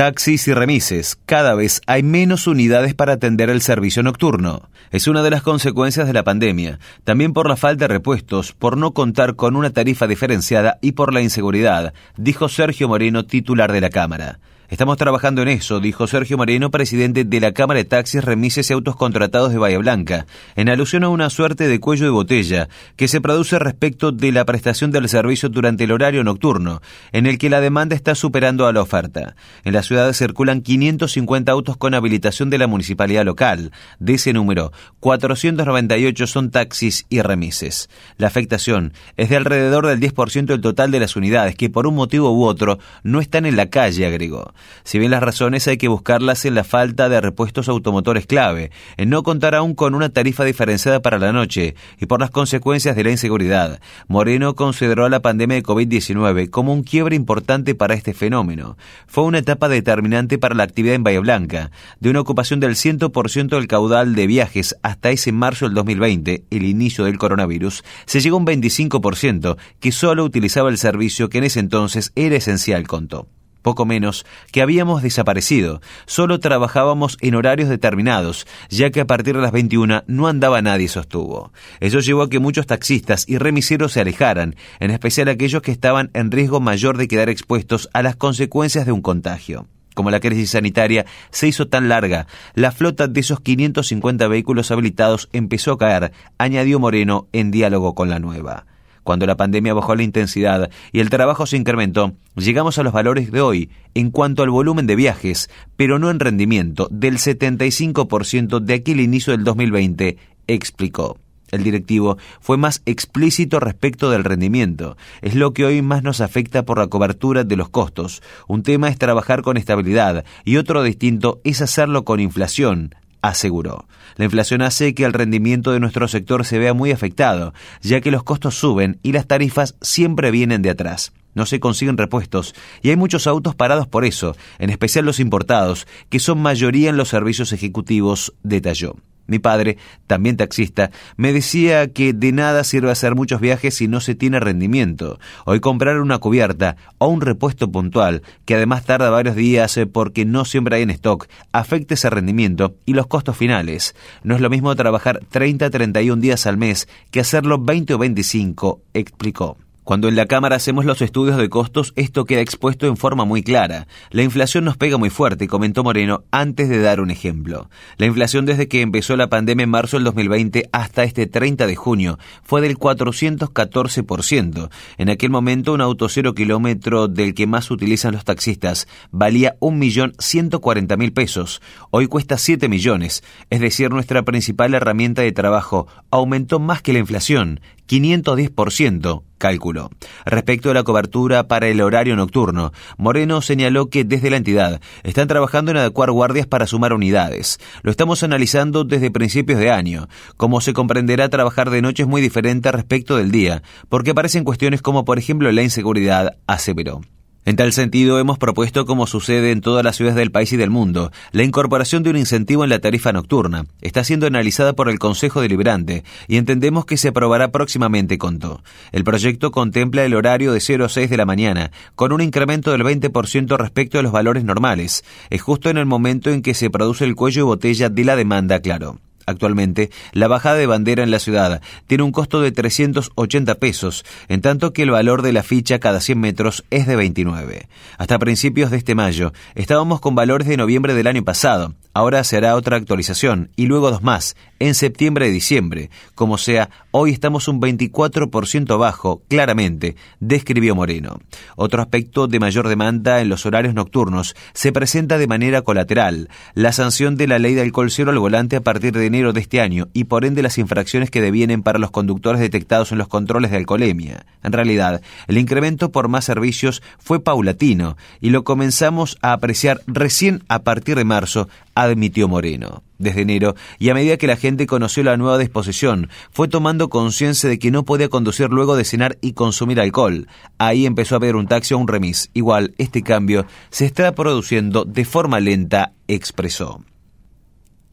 Taxis y remises. Cada vez hay menos unidades para atender el servicio nocturno. Es una de las consecuencias de la pandemia, también por la falta de repuestos, por no contar con una tarifa diferenciada y por la inseguridad, dijo Sergio Moreno, titular de la Cámara. Estamos trabajando en eso, dijo Sergio Moreno, presidente de la Cámara de Taxis, Remises y Autos Contratados de Bahía Blanca, en alusión a una suerte de cuello de botella que se produce respecto de la prestación del servicio durante el horario nocturno, en el que la demanda está superando a la oferta. En la ciudad circulan 550 autos con habilitación de la municipalidad local. De ese número, 498 son taxis y remises. La afectación es de alrededor del 10% del total de las unidades que por un motivo u otro no están en la calle, agregó. Si bien las razones hay que buscarlas en la falta de repuestos automotores clave, en no contar aún con una tarifa diferenciada para la noche y por las consecuencias de la inseguridad, Moreno consideró la pandemia de COVID-19 como un quiebre importante para este fenómeno. Fue una etapa determinante para la actividad en Bahía Blanca, de una ocupación del 100% del caudal de viajes hasta ese marzo del 2020, el inicio del coronavirus, se llegó a un 25% que solo utilizaba el servicio que en ese entonces era esencial, contó poco menos, que habíamos desaparecido. Solo trabajábamos en horarios determinados, ya que a partir de las 21 no andaba nadie, sostuvo. Eso llevó a que muchos taxistas y remiseros se alejaran, en especial aquellos que estaban en riesgo mayor de quedar expuestos a las consecuencias de un contagio. Como la crisis sanitaria se hizo tan larga, la flota de esos 550 vehículos habilitados empezó a caer, añadió Moreno en diálogo con la nueva. Cuando la pandemia bajó la intensidad y el trabajo se incrementó, llegamos a los valores de hoy en cuanto al volumen de viajes, pero no en rendimiento, del 75% de aquel inicio del 2020, explicó. El directivo fue más explícito respecto del rendimiento. Es lo que hoy más nos afecta por la cobertura de los costos. Un tema es trabajar con estabilidad y otro distinto es hacerlo con inflación, aseguró. La inflación hace que el rendimiento de nuestro sector se vea muy afectado, ya que los costos suben y las tarifas siempre vienen de atrás. No se consiguen repuestos y hay muchos autos parados por eso, en especial los importados, que son mayoría en los servicios ejecutivos, detalló. Mi padre, también taxista, me decía que de nada sirve hacer muchos viajes si no se tiene rendimiento. Hoy comprar una cubierta o un repuesto puntual, que además tarda varios días eh, porque no siempre hay en stock, afecta ese rendimiento y los costos finales. No es lo mismo trabajar 30 31 días al mes que hacerlo 20 o 25, explicó. Cuando en la Cámara hacemos los estudios de costos, esto queda expuesto en forma muy clara. La inflación nos pega muy fuerte, comentó Moreno, antes de dar un ejemplo. La inflación desde que empezó la pandemia en marzo del 2020 hasta este 30 de junio fue del 414%. En aquel momento, un auto cero kilómetro del que más utilizan los taxistas valía 1.140.000 pesos. Hoy cuesta 7 millones. Es decir, nuestra principal herramienta de trabajo aumentó más que la inflación, 510%, cálculo. Respecto a la cobertura para el horario nocturno, Moreno señaló que desde la entidad están trabajando en adecuar guardias para sumar unidades. Lo estamos analizando desde principios de año. Como se comprenderá, trabajar de noche es muy diferente respecto del día, porque aparecen cuestiones como por ejemplo la inseguridad, aseveró. En tal sentido, hemos propuesto, como sucede en todas las ciudades del país y del mundo, la incorporación de un incentivo en la tarifa nocturna. Está siendo analizada por el Consejo Deliberante y entendemos que se aprobará próximamente, contó. El proyecto contempla el horario de 0 a 6 de la mañana, con un incremento del 20% respecto a los valores normales. Es justo en el momento en que se produce el cuello de botella de la demanda, claro. Actualmente, la bajada de bandera en la ciudad tiene un costo de 380 pesos, en tanto que el valor de la ficha cada 100 metros es de 29. Hasta principios de este mayo, estábamos con valores de noviembre del año pasado. Ahora se hará otra actualización y luego dos más, en septiembre y diciembre. Como sea, hoy estamos un 24% bajo, claramente, describió Moreno. Otro aspecto de mayor demanda en los horarios nocturnos se presenta de manera colateral, la sanción de la ley de alcohol cero al volante a partir de enero de este año y por ende las infracciones que devienen para los conductores detectados en los controles de alcoholemia. En realidad, el incremento por más servicios fue paulatino y lo comenzamos a apreciar recién a partir de marzo, admitió Moreno. Desde enero, y a medida que la gente conoció la nueva disposición, fue tomando conciencia de que no podía conducir luego de cenar y consumir alcohol. Ahí empezó a ver un taxi o un remis. Igual, este cambio se está produciendo de forma lenta, expresó.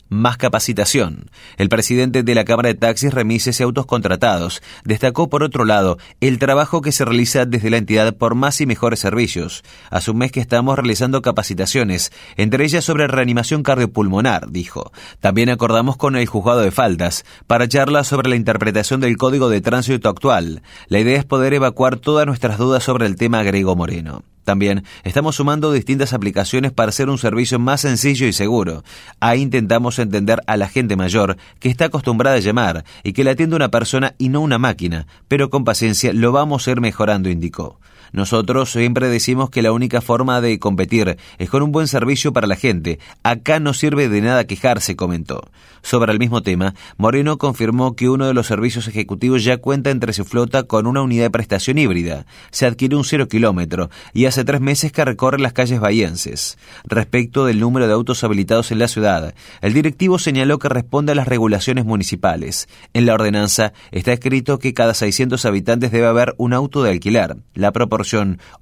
Más capacitación. El presidente de la Cámara de Taxis, Remises y Autos Contratados destacó, por otro lado, el trabajo que se realiza desde la entidad por más y mejores servicios. Hace un mes que estamos realizando capacitaciones, entre ellas sobre reanimación cardiopulmonar, dijo. También acordamos con el juzgado de faltas para charlas sobre la interpretación del Código de Tránsito actual. La idea es poder evacuar todas nuestras dudas sobre el tema, Grego Moreno. También estamos sumando distintas aplicaciones para hacer un servicio más sencillo y seguro. Ahí intentamos entender a la gente mayor que está acostumbrada a llamar y que le atiende una persona y no una máquina, pero con paciencia lo vamos a ir mejorando, indicó. Nosotros siempre decimos que la única forma de competir es con un buen servicio para la gente. Acá no sirve de nada quejarse, comentó. Sobre el mismo tema, Moreno confirmó que uno de los servicios ejecutivos ya cuenta entre su flota con una unidad de prestación híbrida. Se adquirió un cero kilómetro y hace tres meses que recorre las calles bahienses. Respecto del número de autos habilitados en la ciudad, el directivo señaló que responde a las regulaciones municipales. En la ordenanza está escrito que cada 600 habitantes debe haber un auto de alquilar. La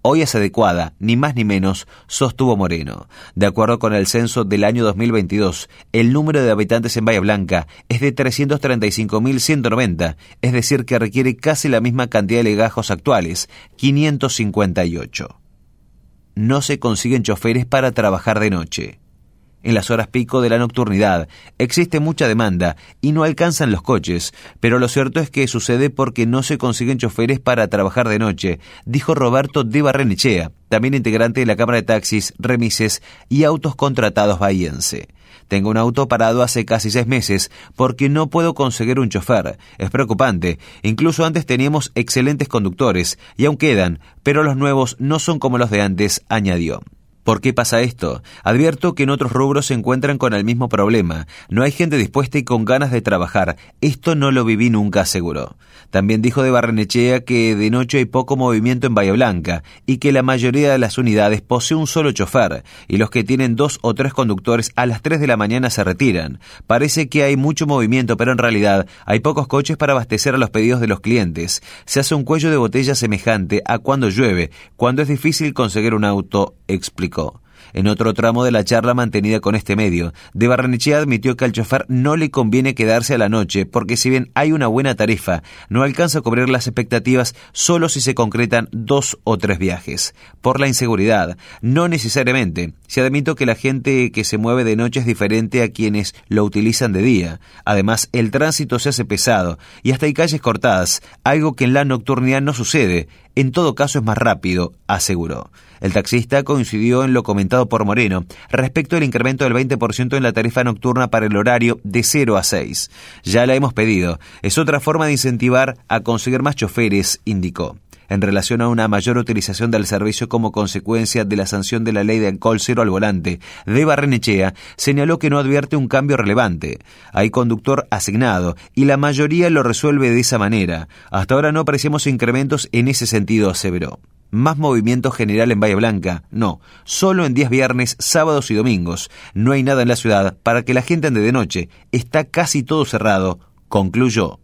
hoy es adecuada, ni más ni menos, sostuvo Moreno. De acuerdo con el censo del año 2022, el número de habitantes en Bahía Blanca es de 335.190, es decir, que requiere casi la misma cantidad de legajos actuales, 558. No se consiguen choferes para trabajar de noche en las horas pico de la nocturnidad. Existe mucha demanda y no alcanzan los coches, pero lo cierto es que sucede porque no se consiguen choferes para trabajar de noche, dijo Roberto de Barrenechea, también integrante de la Cámara de Taxis, Remises y Autos Contratados Bahiense. Tengo un auto parado hace casi seis meses porque no puedo conseguir un chofer. Es preocupante. Incluso antes teníamos excelentes conductores y aún quedan, pero los nuevos no son como los de antes, añadió. ¿Por qué pasa esto? Advierto que en otros rubros se encuentran con el mismo problema. No hay gente dispuesta y con ganas de trabajar. Esto no lo viví nunca, aseguró. También dijo de Barrenechea que de noche hay poco movimiento en Bahía Blanca y que la mayoría de las unidades posee un solo chofer y los que tienen dos o tres conductores a las tres de la mañana se retiran. Parece que hay mucho movimiento, pero en realidad hay pocos coches para abastecer a los pedidos de los clientes. Se hace un cuello de botella semejante a cuando llueve, cuando es difícil conseguir un auto, En otro tramo de la charla mantenida con este medio, de Barrenechea admitió que al chofer no le conviene quedarse a la noche porque si bien hay una buena tarifa, no alcanza a cubrir las expectativas solo si se concretan dos o tres viajes. Por la inseguridad, no necesariamente. Se admito que la gente que se mueve de noche es diferente a quienes lo utilizan de día. Además, el tránsito se hace pesado y hasta hay calles cortadas, algo que en la nocturnidad no sucede. En todo caso es más rápido, aseguró. El taxista coincidió en lo comentado por Moreno respecto al incremento del 20% en la tarifa nocturna para el horario de 0 a 6. Ya la hemos pedido. Es otra forma de incentivar a conseguir más choferes, indicó en relación a una mayor utilización del servicio como consecuencia de la sanción de la ley de alcohol cero al volante de Barrenechea, señaló que no advierte un cambio relevante. Hay conductor asignado y la mayoría lo resuelve de esa manera. Hasta ahora no apreciamos incrementos en ese sentido, aseveró más movimiento general en Bahía Blanca. No, solo en días viernes, sábados y domingos. No hay nada en la ciudad para que la gente ande de noche. Está casi todo cerrado, concluyó.